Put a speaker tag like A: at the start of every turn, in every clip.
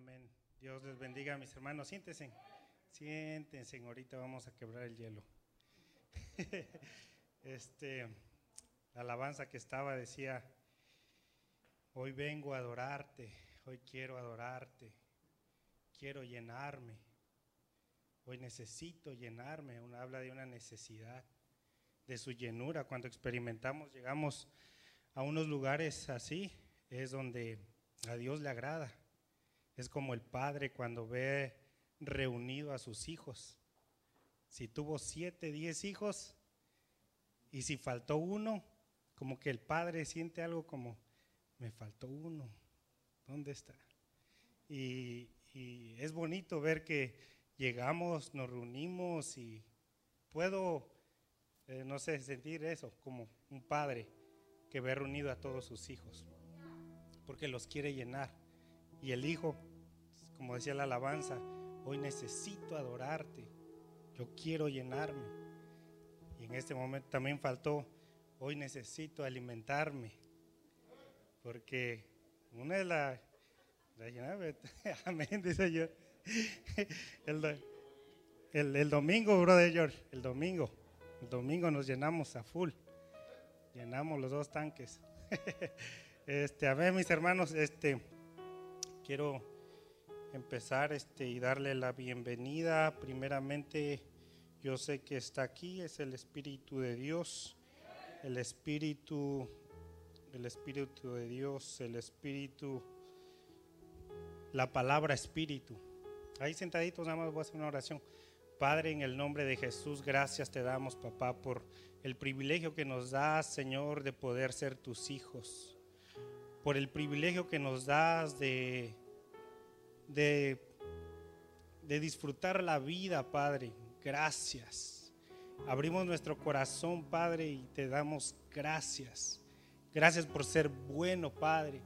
A: amén. Dios les bendiga, mis hermanos. Siéntense, siéntense. Ahorita vamos a quebrar el hielo. este, la alabanza que estaba decía, hoy vengo a adorarte, hoy quiero adorarte, quiero llenarme, hoy necesito llenarme. Una, habla de una necesidad, de su llenura. Cuando experimentamos, llegamos a unos lugares así, es donde a Dios le agrada. Es como el padre cuando ve reunido a sus hijos. Si tuvo siete, diez hijos y si faltó uno, como que el padre siente algo como, me faltó uno, ¿dónde está? Y, es bonito ver que llegamos, nos reunimos y puedo, eh, no sé, sentir eso como un padre que ve reunido a todos sus hijos, porque los quiere llenar. Y el hijo, como decía la alabanza, hoy necesito adorarte, yo quiero llenarme. Y en este momento también faltó, hoy necesito alimentarme, porque una de las... amén, dice yo. El, el, domingo, brother George, el domingo, el domingo nos llenamos a full, llenamos los dos tanques. Este, a ver, mis hermanos, este, quiero empezar este, y darle la bienvenida. Primeramente, yo sé que está aquí, es el Espíritu de Dios, el Espíritu, el Espíritu de Dios, el Espíritu, la palabra Espíritu. Ahí sentaditos, nada más voy a hacer una oración. Padre, en el nombre de Jesús, gracias te damos, papá, por el privilegio que nos das, Señor, de poder ser tus hijos, por el privilegio que nos das de de, disfrutar la vida, Padre. Gracias. Abrimos nuestro corazón, Padre, y te damos gracias. Gracias por ser bueno, Padre.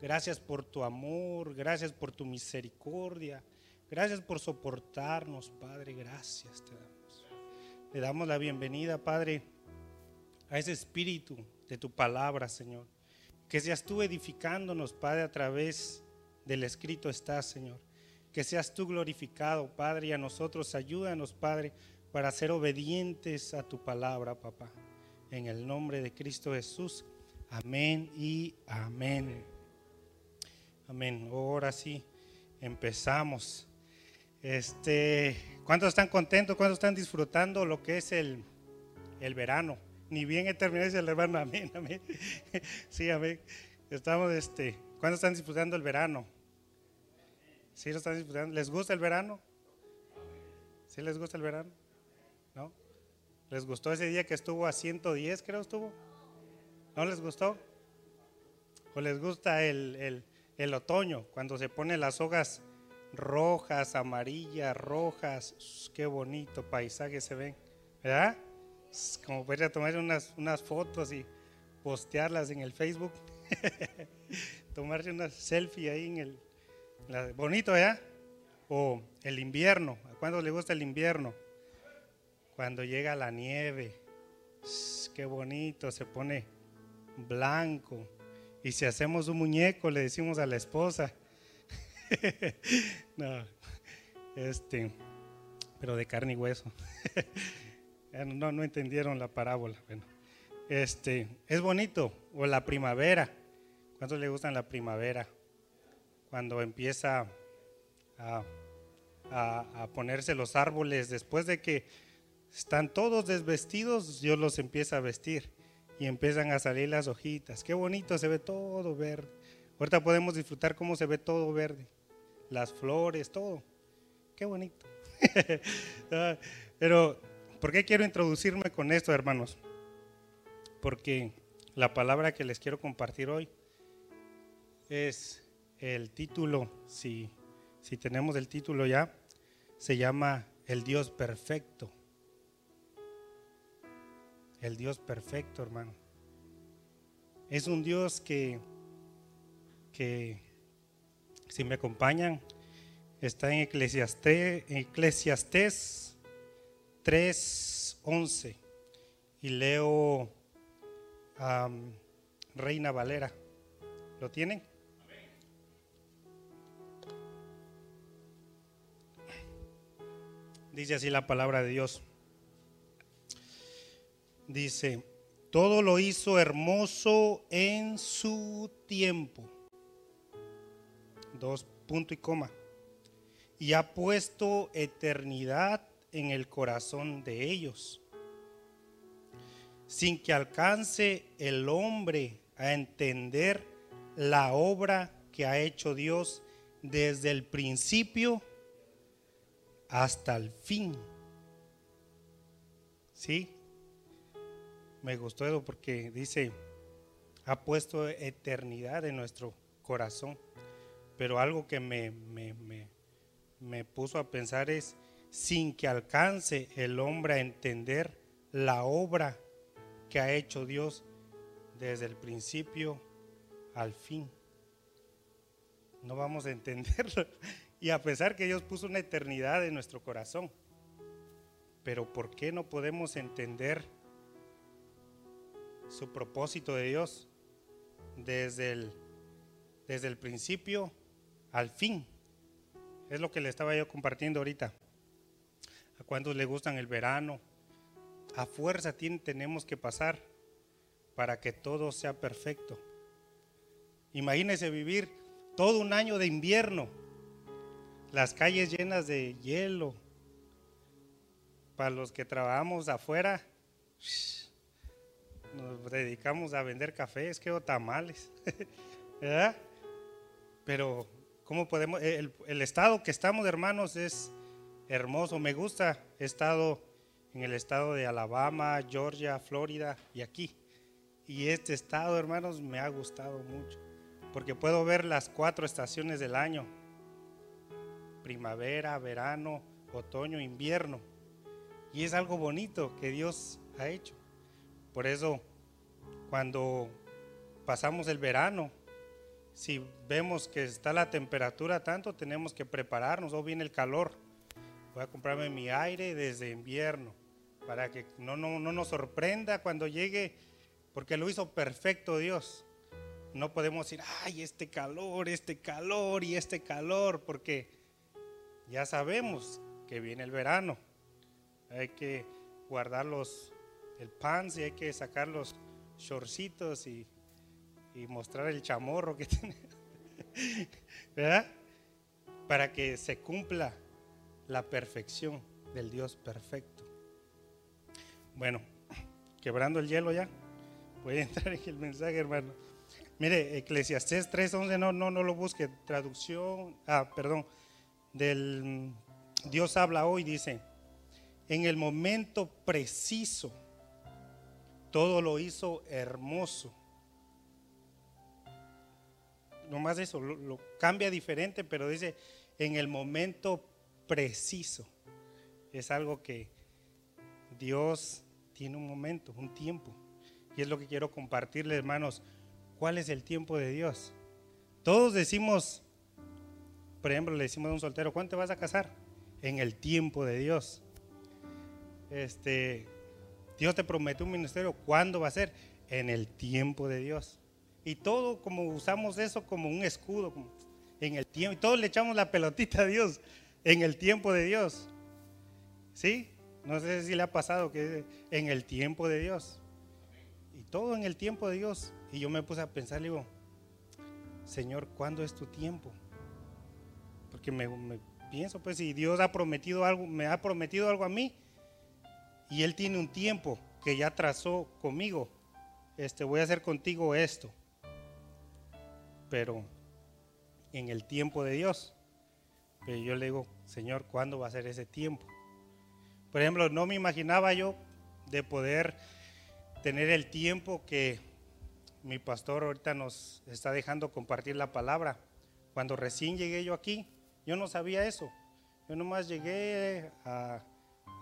A: Gracias por tu amor, gracias por tu misericordia. Gracias por soportarnos, Padre. Gracias te damos. Le damos la bienvenida, Padre, a ese espíritu de tu palabra, Señor. Que seas tú edificándonos, Padre, a través del escrito está, Señor. Que seas tú glorificado, Padre, y a nosotros ayúdanos, Padre, para ser obedientes a tu palabra, papá. En el nombre de Cristo Jesús. Amén y amén. Amén. Ahora sí, empezamos. Este, ¿cuántos están contentos? ¿Cuántos están disfrutando lo que es el, el verano? Ni bien he terminado el hermano, amén, amén. Sí, amén. Estamos, este, ¿cuántos están disfrutando el verano? ¿Sí lo están disfrutando? ¿Les gusta el verano? ¿Sí les gusta el verano? ¿No? ¿Les gustó ese día que estuvo a 110, creo estuvo? ¿No les gustó? ¿O les gusta el, otoño, cuando se ponen las hojas rojas, amarillas, rojas? Qué bonito paisaje se ven, ¿verdad? Como a tomar unas, unas fotos y postearlas en el Facebook. Tomarse una selfie ahí en el, bonito, ¿ya? O el invierno. ¿A cuándo le gusta el invierno? Cuando llega la nieve. Qué bonito, se pone blanco. Y si hacemos un muñeco, le decimos a la esposa. no, este, pero de carne y hueso. no, no entendieron la parábola. Bueno, este, es bonito. O la primavera. ¿Cuántos le gustan la primavera? cuando empieza a, ponerse los árboles, después de que están todos desvestidos, Dios los empieza a vestir y empiezan a salir las hojitas. Qué bonito, se ve todo verde. Ahorita podemos disfrutar cómo se ve todo verde. Las flores, todo. Qué bonito. Ah, pero, ¿por qué quiero introducirme con esto, hermanos? Porque la palabra que les quiero compartir hoy es el título, si, si tenemos el título ya, se llama El Dios Perfecto. El Dios Perfecto, hermano. Es un Dios que, que si me acompañan, está en Eclesiastés, 3.11 y leo um, Reina Valera. ¿Lo tienen? Dice así la palabra de Dios. Dice, todo lo hizo hermoso en su tiempo. Dos punto y coma. Y ha puesto eternidad en el corazón de ellos, sin que alcance el hombre a entender la obra que ha hecho Dios desde el principio hasta el fin. ¿Sí? Me gustó eso porque dice, ha puesto eternidad en nuestro corazón. Pero algo que me, me, me, puso a pensar es, sin que alcance el hombre a entender la obra que ha hecho Dios desde el principio al fin. No vamos a entenderlo. Y a pesar que Dios puso una eternidad en nuestro corazón. Pero ¿por qué no podemos entender su propósito de Dios desde el, desde el principio al fin? Es lo que le estaba yo compartiendo ahorita. ¿A cuántos le gustan el verano? A fuerza tenemos que pasar para que todo sea perfecto. Imagínese vivir todo un año de invierno las calles llenas de hielo. Para los que trabajamos afuera, nos dedicamos a vender cafés, que o tamales, ¿verdad? Pero, ¿cómo podemos? El, el, estado que estamos, hermanos, es hermoso. Me gusta. He estado en el estado de Alabama, Georgia, Florida y aquí. Y este estado, hermanos, me ha gustado mucho. Porque puedo ver las cuatro estaciones del año primavera, verano, otoño, invierno. Y es algo bonito que Dios ha hecho. Por eso, cuando pasamos el verano, si vemos que está la temperatura tanto, tenemos que prepararnos o viene el calor. Voy a comprarme mi aire desde invierno para que no, no, no nos sorprenda cuando llegue, porque lo hizo perfecto Dios. No podemos decir, ay, este calor, este calor y este calor, porque ya sabemos que viene el verano. Hay que guardar los, el pan y hay que sacar los shortcitos y, y mostrar el chamorro que tiene. ¿Verdad? Para que se cumpla la perfección del Dios perfecto. Bueno, quebrando el hielo ya. Voy a entrar en el mensaje, hermano. Mire, Eclesiastés 3:11, no, no, no lo busque. Traducción, ah, perdón del Dios habla hoy, dice, en el momento preciso, todo lo hizo hermoso. No más eso, lo, cambia diferente, pero dice, en el momento preciso. Es algo que Dios tiene un momento, un tiempo. Y es lo que quiero compartirle, hermanos. ¿Cuál es el tiempo de Dios? Todos decimos, por ejemplo, le decimos a un soltero, ¿cuándo te vas a casar? En el tiempo de Dios. Este, Dios te prometió un ministerio, ¿cuándo va a ser? En el tiempo de Dios. Y todo como usamos eso como un escudo, en el tiempo, y todos le echamos la pelotita a Dios, en el tiempo de Dios. ¿Sí? No sé si le ha pasado que en el tiempo de Dios. Y todo en el tiempo de Dios. Y yo me puse a pensar, digo, Señor, ¿cuándo es tu tiempo? porque me, pienso, pues si Dios ha prometido algo, me ha prometido algo a mí y Él tiene un tiempo que ya trazó conmigo, este, voy a hacer contigo esto, pero en el tiempo de Dios. Pero yo le digo, Señor, ¿cuándo va a ser ese tiempo? Por ejemplo, no me imaginaba yo de poder tener el tiempo que mi pastor ahorita nos está dejando compartir la palabra. Cuando recién llegué yo aquí, yo no sabía eso. Yo nomás llegué a,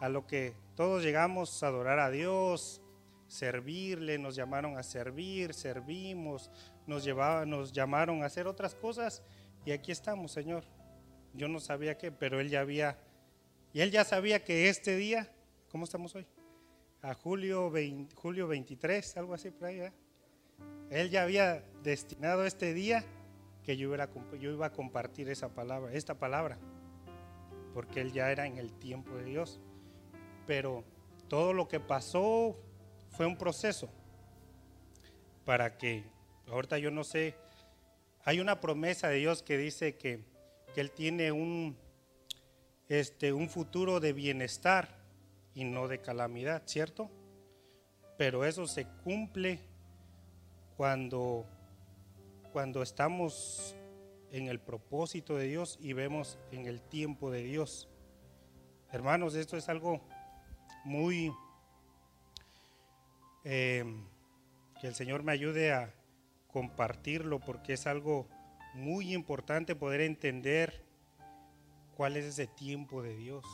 A: lo que todos llegamos a adorar a Dios, servirle, nos llamaron a servir, servimos, nos, nos llamaron a hacer otras cosas y aquí estamos, Señor. Yo no sabía qué, pero Él ya había, y Él ya sabía que este día, ¿cómo estamos hoy? A julio, julio 23, algo así por ahí, Él ya había destinado este día que yo, iba a compartir esa palabra, esta palabra. porque él ya era en el tiempo de Dios. Pero todo lo que pasó fue un proceso para que, ahorita yo no sé, hay una promesa de Dios que dice que, que Él tiene un, este, un futuro de bienestar y no de calamidad, ¿cierto? Pero eso se cumple cuando, cuando estamos en el propósito de Dios y vemos en el tiempo de Dios. Hermanos, esto es algo muy... Eh, que el Señor me ayude a compartirlo porque es algo muy importante poder entender cuál es ese tiempo de Dios.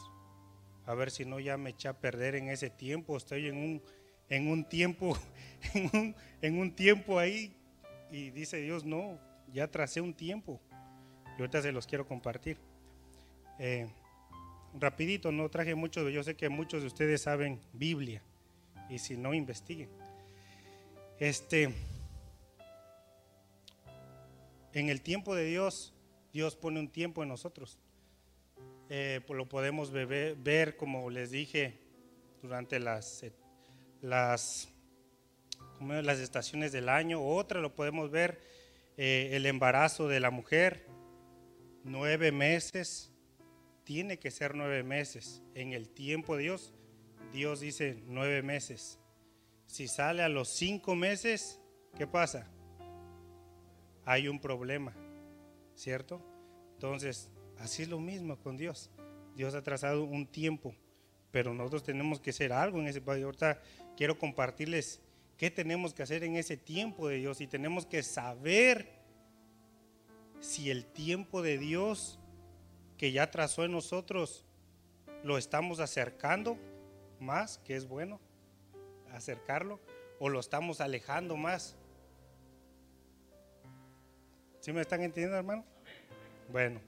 A: A ver si no ya me eché a perder en ese tiempo, estoy en un, en un tiempo, en un, en un tiempo ahí y dice Dios, no, ya tracé un tiempo. Y ahorita se los quiero compartir. Eh, rapidito, no traje mucho, yo sé que muchos de ustedes saben Biblia y si no, investiguen. Este, en el tiempo de Dios, Dios pone un tiempo en nosotros. Eh, pues lo podemos ver, como les dije, durante las, las, las estaciones del año. Otra lo podemos ver, eh, el embarazo de la mujer, nueve meses, tiene que ser nueve meses. En el tiempo de Dios, Dios dice nueve meses. Si sale a los cinco meses, ¿qué pasa? Hay un problema, ¿cierto? Entonces, así es lo mismo con Dios. Dios ha trazado un tiempo, pero nosotros tenemos que hacer algo en ese país. Ahorita quiero compartirles qué tenemos que hacer en ese tiempo de Dios y tenemos que saber si el tiempo de Dios que ya trazó en nosotros lo estamos acercando más, que es bueno acercarlo o lo estamos alejando más. ¿Sí me están entendiendo, hermano? Bueno,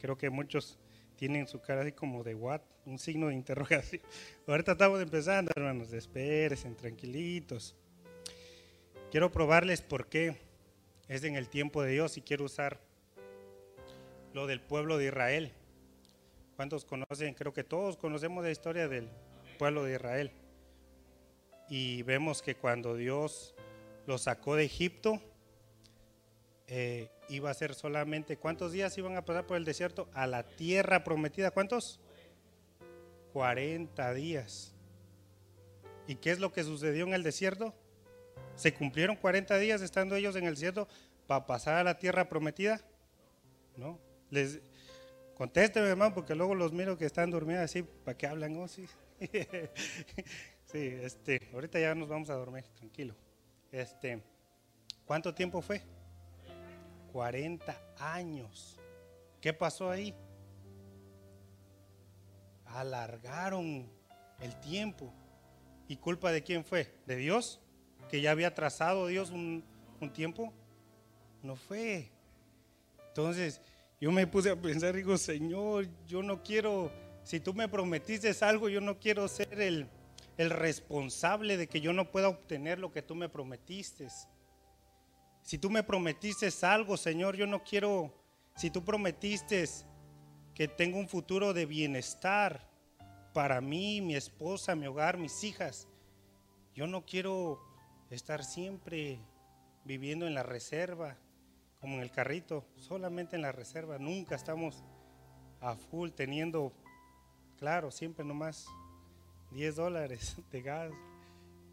A: creo que muchos tienen su cara así como de what, un signo de interrogación. Ahorita estamos empezando, hermanos, espérense, tranquilitos. Quiero probarles por qué es en el tiempo de Dios y quiero usar lo del pueblo de Israel. ¿Cuántos conocen? Creo que todos conocemos la historia del pueblo de Israel y vemos que cuando Dios lo sacó de Egipto, eh, iba a ser solamente, ¿cuántos días iban a pasar por el desierto? A la tierra prometida, ¿cuántos? 40 días. ¿Y qué es lo que sucedió en el desierto? ¿Se cumplieron 40 días estando ellos en el desierto para pasar a la tierra prometida? No. Les contésteme, hermano, porque luego los miro que están durmiendo así, ¿para qué hablan? Oh, sí. Sí, este, ahorita ya nos vamos a dormir, tranquilo. Este, ¿cuánto tiempo fue? 40 años. ¿Qué pasó ahí? Alargaron el tiempo. ¿Y culpa de quién fue? ¿De Dios? ¿Que ya había trazado Dios un, tiempo? No fue. Entonces, yo me puse a pensar, digo, Señor, yo no quiero, si tú me prometiste algo, yo no quiero ser el, el responsable de que yo no pueda obtener lo que tú me prometiste. Si tú me prometiste algo, Señor, yo no quiero, si tú prometiste que tengo un futuro de bienestar para mí, mi esposa, mi hogar, mis hijas, yo no quiero estar siempre viviendo en la reserva, como en el carrito, solamente en la reserva. Nunca estamos a full teniendo, claro, siempre nomás 10 dólares de gas,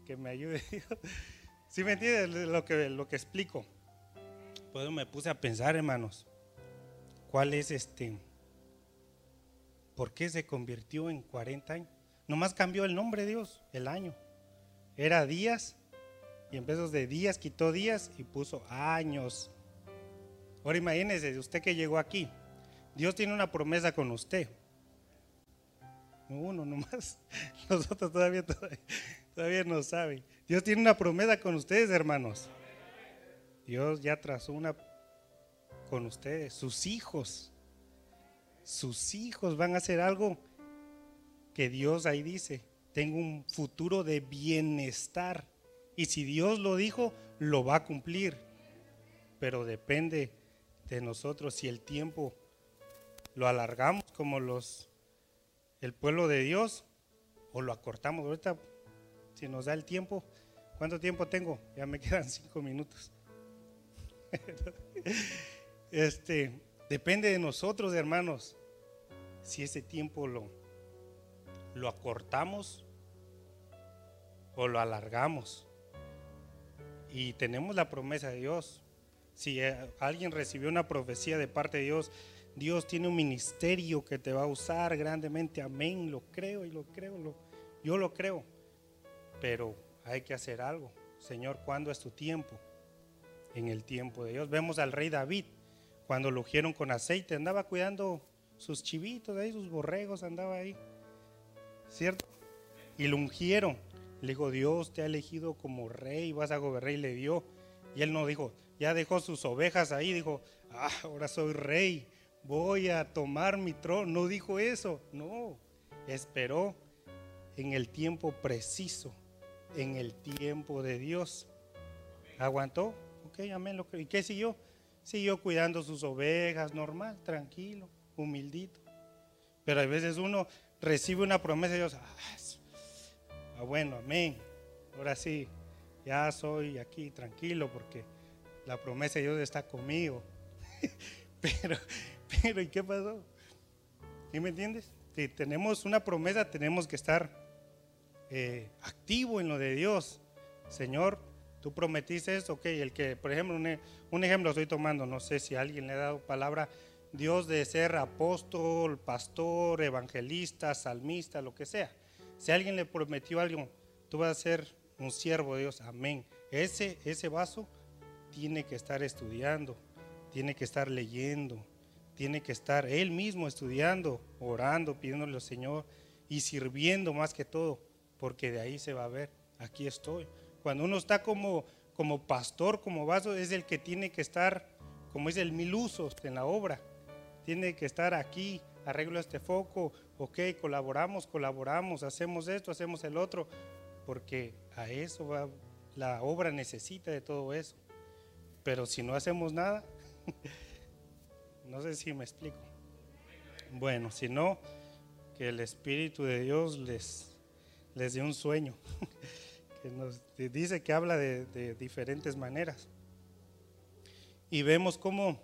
A: que me ayude. ¿Sí me entiendes lo que, lo que explico? Pues me puse a pensar, hermanos, ¿cuál es este? ¿Por qué se convirtió en 40 años? Nomás cambió el nombre, Dios, el año. Era días y en vez de días quitó días y puso años. Ahora imagínese, usted que llegó aquí, Dios tiene una promesa con usted uno nomás. Nosotros todavía, todavía, no saben. Dios tiene una promesa con ustedes, hermanos. Dios ya trazó una con ustedes, sus hijos. Sus hijos van a hacer algo que Dios ahí dice. Tengo un futuro de bienestar. Y si Dios lo dijo, lo va a cumplir. Pero depende de nosotros si el tiempo lo alargamos como los el pueblo de Dios o lo acortamos. Ahorita, si nos da el tiempo, ¿cuánto tiempo tengo? Ya me quedan cinco minutos. este, depende de nosotros, hermanos, si ese tiempo lo, lo acortamos o lo alargamos. Y tenemos la promesa de Dios. Si eh, alguien recibió una profecía de parte de Dios, Dios tiene un ministerio que te va a usar grandemente. Amén. Lo creo y lo creo. Yo lo creo. Pero hay que hacer algo. Señor, ¿cuándo es tu tiempo? En el tiempo de Dios. Vemos al rey David cuando lo ungieron con aceite. Andaba cuidando sus chivitos ahí, sus borregos, andaba ahí. ¿Cierto? Y lo ungieron. Le dijo, Dios te ha elegido como rey, vas a gobernar y le dio. Y él no dijo, ya dejó sus ovejas ahí, dijo, ah, ahora soy rey, voy a tomar mi trono. No dijo eso, no, esperó en el tiempo preciso, en el tiempo de Dios. Aguantó, ok, amén. ¿Y qué siguió? Siguió cuidando sus ovejas, normal, tranquilo, humildito. Pero a veces uno recibe una promesa de Dios, ah, Ah, bueno, amén. Ahora sí, ya soy aquí tranquilo porque la promesa de Dios está conmigo. pero, pero, ¿y qué pasó? ¿Sí me entiendes? Si tenemos una promesa, tenemos que estar eh, activo en lo de Dios. Señor, tú prometiste esto, ok. El que, por ejemplo, un, un ejemplo estoy tomando, no sé si alguien le ha dado palabra, Dios de ser apóstol, pastor, evangelista, salmista, lo que sea. Si alguien le prometió algo, tú vas a ser un siervo de Dios. Amén. Ese, ese vaso tiene que estar estudiando, tiene que estar leyendo, tiene que estar él mismo estudiando, orando, pidiéndole al Señor y sirviendo más que todo, porque de ahí se va a ver, aquí estoy. Cuando uno está como, como pastor, como vaso, es el que tiene que estar, como es el mil usos en la obra, tiene que estar aquí arreglo este foco, ok, colaboramos, colaboramos, hacemos esto, hacemos el otro, porque a eso va, la obra necesita de todo eso. Pero si no hacemos nada, no sé si me explico. Bueno, si no, que el Espíritu de Dios les, les dé un sueño, que nos dice que habla de, de diferentes maneras. Y vemos cómo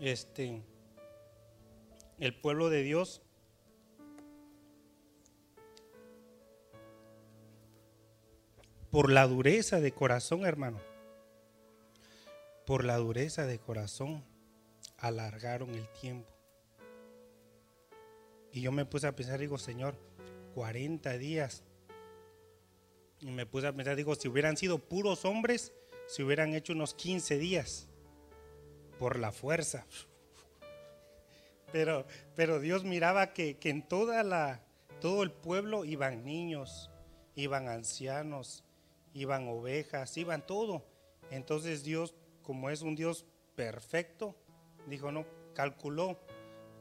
A: este el pueblo de Dios por la dureza de corazón, hermano, por la dureza de corazón, alargaron el tiempo. Y yo me puse a pensar, digo, Señor, 40 días. Y me puse a pensar, digo, si hubieran sido puros hombres, se hubieran hecho unos 15 días por la fuerza. Pero, pero Dios miraba que, en toda la, todo el pueblo iban niños, iban ancianos, iban ovejas, iban todo. Entonces Dios, como es un Dios perfecto, dijo, no, calculó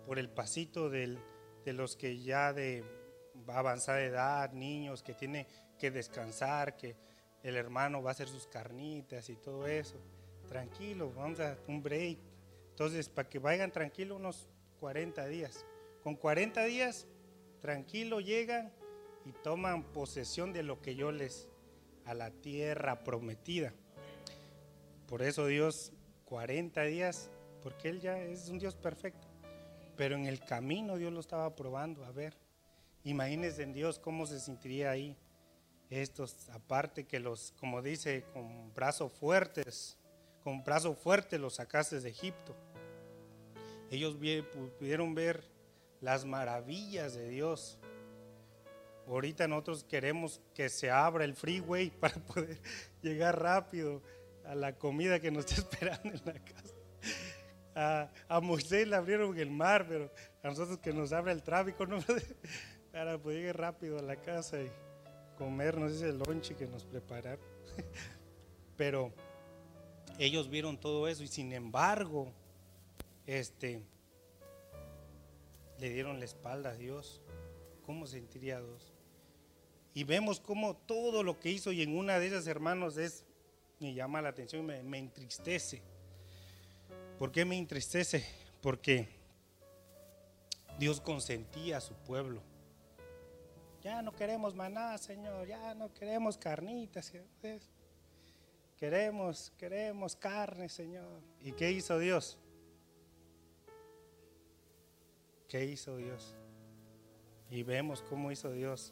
A: por el pasito de los que ya de avanzada edad, niños que tiene que descansar, que el hermano va a hacer sus carnitas y todo eso. Tranquilo, vamos a un break. Entonces, para que vayan tranquilos unos 40 días. Con 40 días, tranquilo, llegan y toman posesión de lo que yo les, a la tierra prometida. Por eso Dios, 40 días, porque Él ya es un Dios perfecto. Pero en el camino Dios lo estaba probando. A ver, imagínense en Dios cómo se sentiría ahí. Estos, aparte que los, como dice, con brazos fuertes, con brazos fuertes los sacaste de Egipto ellos pudieron ver las maravillas de Dios. Ahorita nosotros queremos que se abra el freeway para poder llegar rápido a la comida que nos está esperando en la casa. A, Moisés le abrieron el mar, pero a nosotros que nos abra el tráfico ¿no? Para poder llegar rápido a la casa y comernos ese lonche que nos prepararon. Pero ellos vieron todo eso y sin embargo, este, le dieron la espalda a Dios. ¿Cómo sentiría Dios? Y vemos cómo todo lo que hizo y en una de esas hermanos es, me llama la atención, me, me entristece. ¿Por qué me entristece? Porque Dios consentía a su pueblo. Ya no queremos maná, Señor, ya no queremos carnitas. Queremos, queremos carne, Señor. ¿Y qué hizo Dios? ¿Qué hizo Dios? Y vemos cómo hizo Dios.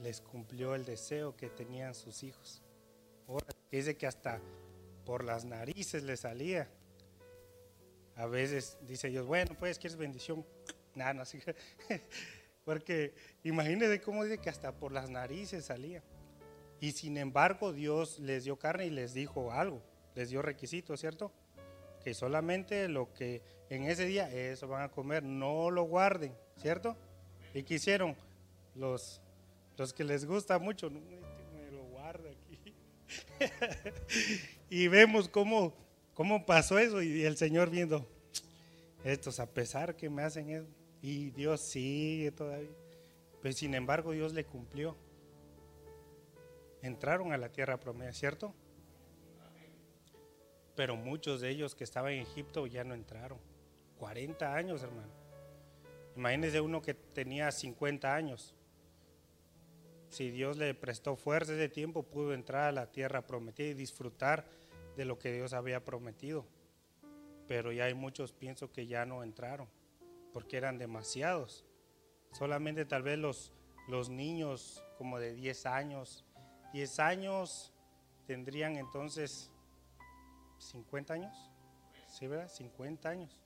A: Les cumplió el deseo que tenían sus hijos. Ahora dice que hasta por las narices le salía. A veces dice Dios, bueno, pues quieres bendición. Nada, no, Porque imagínense cómo dice que hasta por las narices salía. Y sin embargo, Dios les dio carne y les dijo algo, les dio requisitos, ¿cierto? Que solamente lo que en ese día, eso van a comer, no lo guarden, ¿cierto? ¿Y qué hicieron? Los, los que les gusta mucho, no, me lo guarda aquí. y vemos cómo, cómo pasó eso y el Señor viendo, estos a pesar que me hacen eso, y Dios sigue todavía. Pues sin embargo Dios le cumplió. Entraron a la tierra prometida, ¿cierto? Pero muchos de ellos que estaban en Egipto ya no entraron. 40 años, hermano. Imagínense uno que tenía 50 años. Si Dios le prestó fuerza ese tiempo, pudo entrar a la tierra prometida y disfrutar de lo que Dios había prometido. Pero ya hay muchos, pienso que ya no entraron, porque eran demasiados. Solamente tal vez los, los niños como de 10 años, 10 años tendrían entonces 50 años. ¿Sí, verdad? 50 años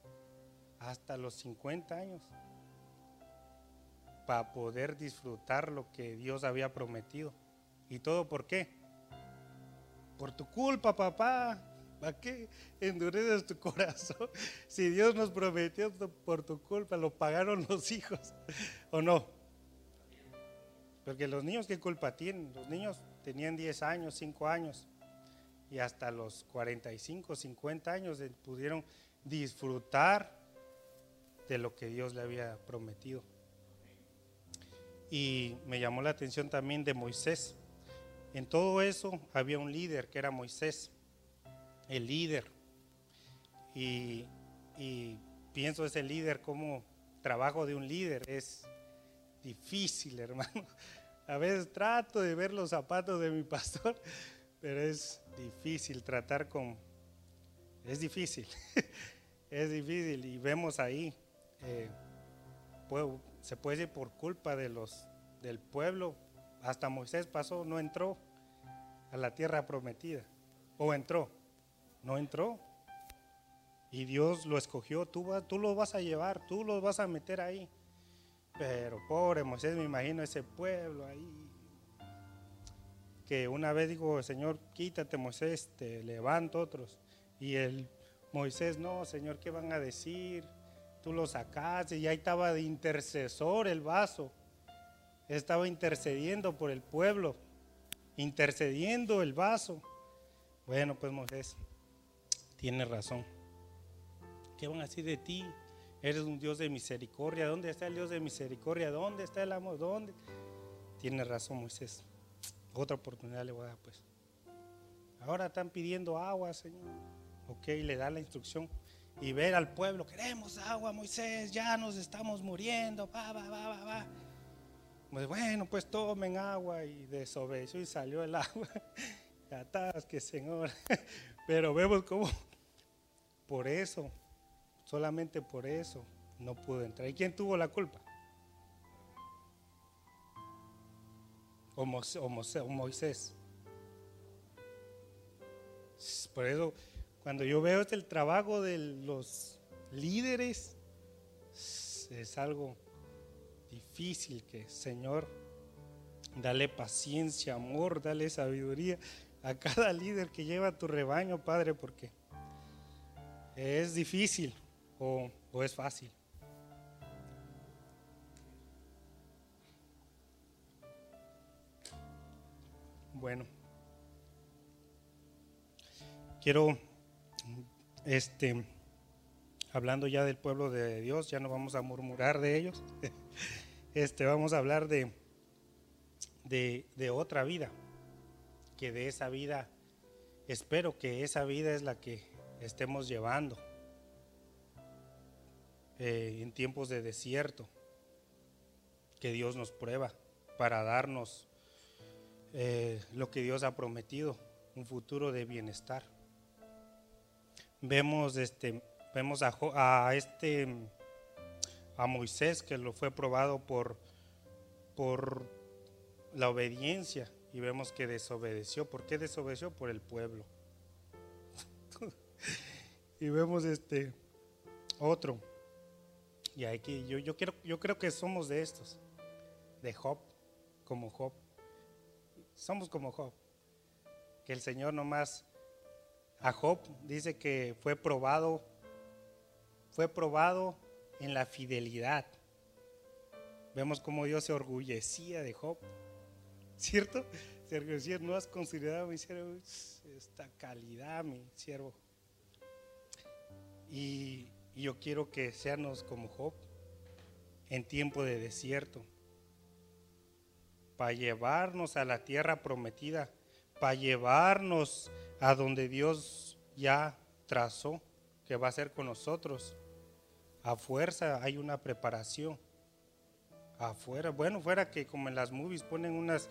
A: hasta los 50 años para poder disfrutar lo que Dios había prometido. ¿Y todo por qué? Por tu culpa, papá. ¿Para qué endureces tu corazón? Si Dios nos prometió por tu culpa, lo pagaron los hijos, ¿o no? Porque los niños, ¿qué culpa tienen? Los niños tenían 10 años, 5 años, y hasta los 45, 50 años pudieron disfrutar de lo que Dios le había prometido. Y me llamó la atención también de Moisés. En todo eso había un líder que era Moisés, el líder. Y, y pienso ese líder como trabajo de un líder es difícil, hermano. A veces trato de ver los zapatos de mi pastor, pero es difícil tratar con... Es difícil, es difícil. Y vemos ahí eh, se puede decir por culpa de los del pueblo, hasta Moisés pasó, no entró a la tierra prometida. ¿O entró? No entró. Y Dios lo escogió, tú, tú lo vas a llevar, tú lo vas a meter ahí. Pero pobre Moisés, me imagino ese pueblo ahí. Que una vez dijo, Señor, quítate Moisés, te levanto otros. Y el Moisés, no, Señor, ¿qué van a decir? tú lo sacaste y ahí estaba de intercesor el vaso. Estaba intercediendo por el pueblo, intercediendo el vaso. Bueno, pues Moisés, tiene razón. ¿Qué van a decir de ti? Eres un Dios de misericordia. ¿Dónde está el Dios de misericordia? ¿Dónde está el amor? ¿Dónde? Tiene razón Moisés. Otra oportunidad le voy a dar pues. Ahora están pidiendo agua, Señor. Ok, le da la instrucción y ver al pueblo, queremos agua, Moisés, ya nos estamos muriendo, va, va, va, va, va. Pues bueno, pues tomen agua y desobedeció y salió el agua. que Señor. Pero vemos cómo por eso, solamente por eso, no pudo entrar. ¿Y quién tuvo la culpa? O Moisés. Por eso cuando yo veo este, el trabajo de los líderes, es algo difícil que, Señor, dale paciencia, amor, dale sabiduría a cada líder que lleva tu rebaño, Padre, porque es difícil o, o es fácil. Bueno, quiero este, hablando ya del pueblo de Dios, ya no vamos a murmurar de ellos. Este, vamos a hablar de, de, otra vida, que de esa vida, espero que esa vida es la que estemos llevando. eh, en tiempos de desierto, que Dios nos prueba para darnos eh, lo que Dios ha prometido, un futuro de bienestar. Vemos, este, vemos a, a este a Moisés que lo fue probado por, por la obediencia y vemos que desobedeció. ¿Por qué desobedeció? Por el pueblo. Y vemos este otro. Y aquí yo, yo, yo creo que somos de estos, de Job, como Job. Somos como Job. Que el Señor nomás a Job dice que fue probado, fue probado en la fidelidad. Vemos cómo Dios se orgullecía de Job, ¿cierto? Se orgullecía, no has considerado mi siervo esta calidad, mi siervo. Y, yo quiero que seamos como Job en tiempo de desierto, para llevarnos a la tierra prometida, para llevarnos a donde Dios ya trazó que va a ser con nosotros. A fuerza hay una preparación. Afuera, bueno, fuera que como en las movies ponen unas,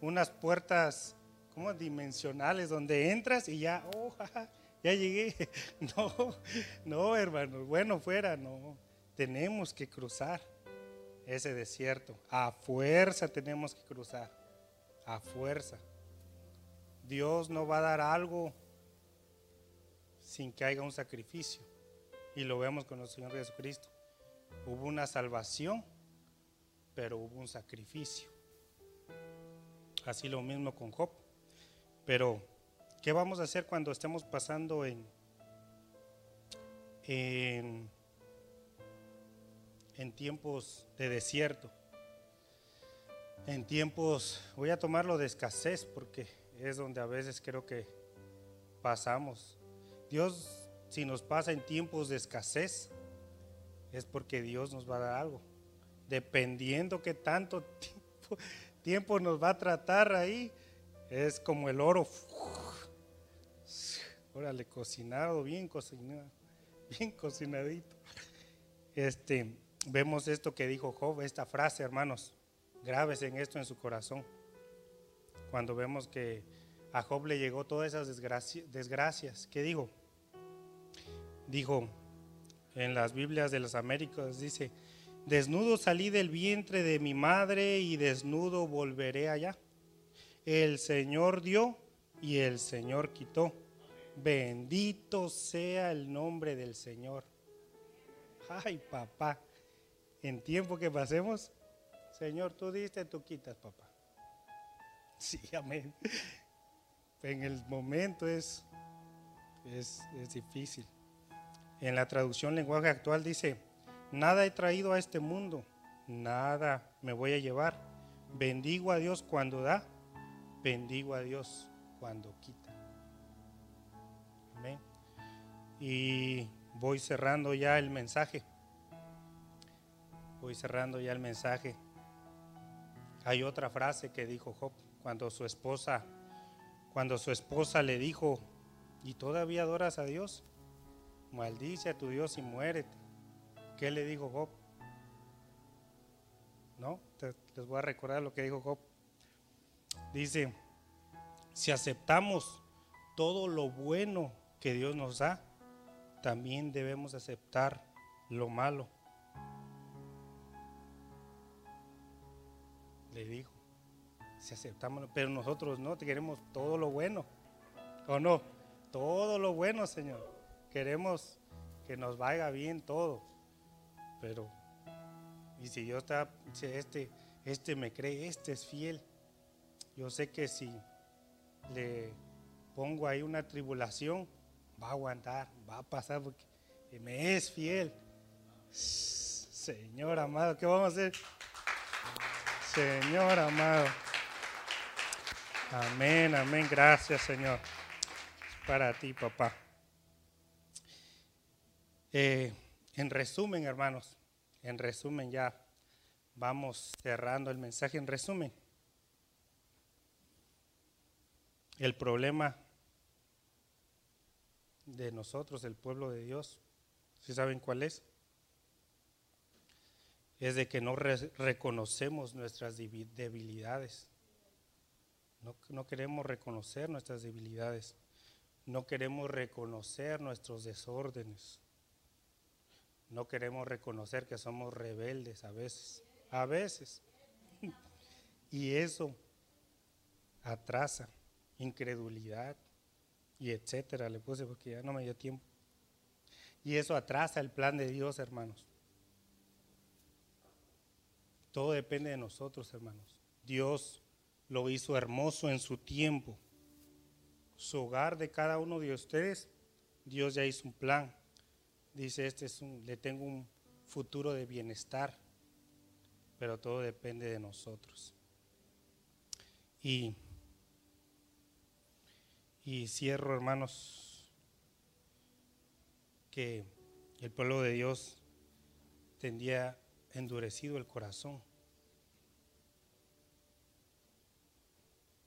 A: unas puertas como dimensionales donde entras y ya, oh, ya llegué. No, no, hermanos, bueno, fuera, no. Tenemos que cruzar ese desierto. A fuerza tenemos que cruzar. A fuerza. Dios no va a dar algo sin que haya un sacrificio y lo vemos con nuestro Señor Jesucristo. Hubo una salvación, pero hubo un sacrificio. Así lo mismo con Job. Pero, ¿qué vamos a hacer cuando estemos pasando en, en, tiempos de desierto? En tiempos, voy a tomarlo de escasez porque es donde a veces creo que pasamos. Dios si nos pasa en tiempos de escasez, es porque Dios nos va a dar algo. Dependiendo que tanto tiempo, nos va a tratar ahí, es como el oro. Órale, cocinado, bien cocinado, bien cocinadito. Este, vemos esto que dijo Job, esta frase, hermanos, graves en esto en su corazón. Cuando vemos que a Job le llegó todas esas desgracias, ¿qué dijo? dijo en las Biblias de las Américas, dice, desnudo salí del vientre de mi madre y desnudo volveré allá. El Señor dio y el Señor quitó. Bendito sea el nombre del Señor. Ay, papá, en tiempo que pasemos, Señor, tú diste, tú quitas, papá. Sí, amén. En el momento es, es, es difícil. En la traducción lenguaje actual dice, nada he traído a este mundo, nada me voy a llevar. Bendigo a Dios cuando da, bendigo a Dios cuando quita. Y voy cerrando ya el mensaje. Voy cerrando ya el mensaje. Hay otra frase que dijo Job cuando su esposa cuando su esposa le dijo, "¿Y todavía adoras a Dios?" maldice a tu Dios y muérete. ¿Qué le dijo Job? ¿No? les voy a recordar lo que dijo Job. Dice, si aceptamos todo lo bueno que Dios nos da, también debemos aceptar lo malo. Le dijo, si aceptamos, pero nosotros no, te queremos todo lo bueno. ¿O no? Todo lo bueno, Señor queremos que nos vaya bien todo, pero y si Dios está, este, este me cree, este es fiel, yo sé que si le pongo ahí una tribulación, va a aguantar, va a pasar porque me es fiel. Señor amado, ¿qué vamos a hacer? Señor amado. Amén, amén. Gracias, Señor. Para ti, papá. Eh, en resumen, hermanos, en resumen ya vamos cerrando el mensaje. En resumen, el problema de nosotros, el pueblo de Dios, ¿sí saben cuál es? es de que no reconocemos nuestras debilidades. No, no queremos reconocer nuestras debilidades. No queremos reconocer nuestros desórdenes. No queremos reconocer que somos rebeldes a veces. A veces. Y eso atrasa incredulidad y etcétera. Le puse porque ya no me dio tiempo. Y eso atrasa el plan de Dios, hermanos. Todo depende de nosotros, hermanos. Dios lo hizo hermoso en su tiempo. Su hogar de cada uno de ustedes, Dios ya hizo un plan. Dice, este es un, le tengo un futuro de bienestar, pero todo depende de nosotros. Y, y cierro, hermanos, que el pueblo de Dios tendría endurecido el corazón.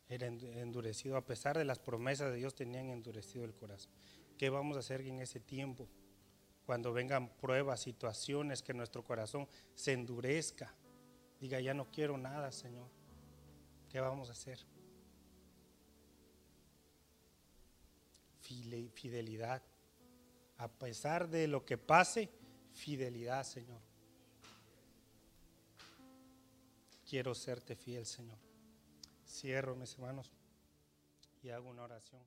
A: Era endurecido, a pesar de las promesas de Dios, tenían endurecido el corazón. ¿Qué vamos a hacer en ese tiempo? Cuando vengan pruebas, situaciones, que nuestro corazón se endurezca. Diga, ya no quiero nada, Señor. ¿Qué vamos a hacer? Fidelidad. A pesar de lo que pase, fidelidad, Señor. Quiero serte fiel, Señor. Cierro, mis hermanos, y hago una oración.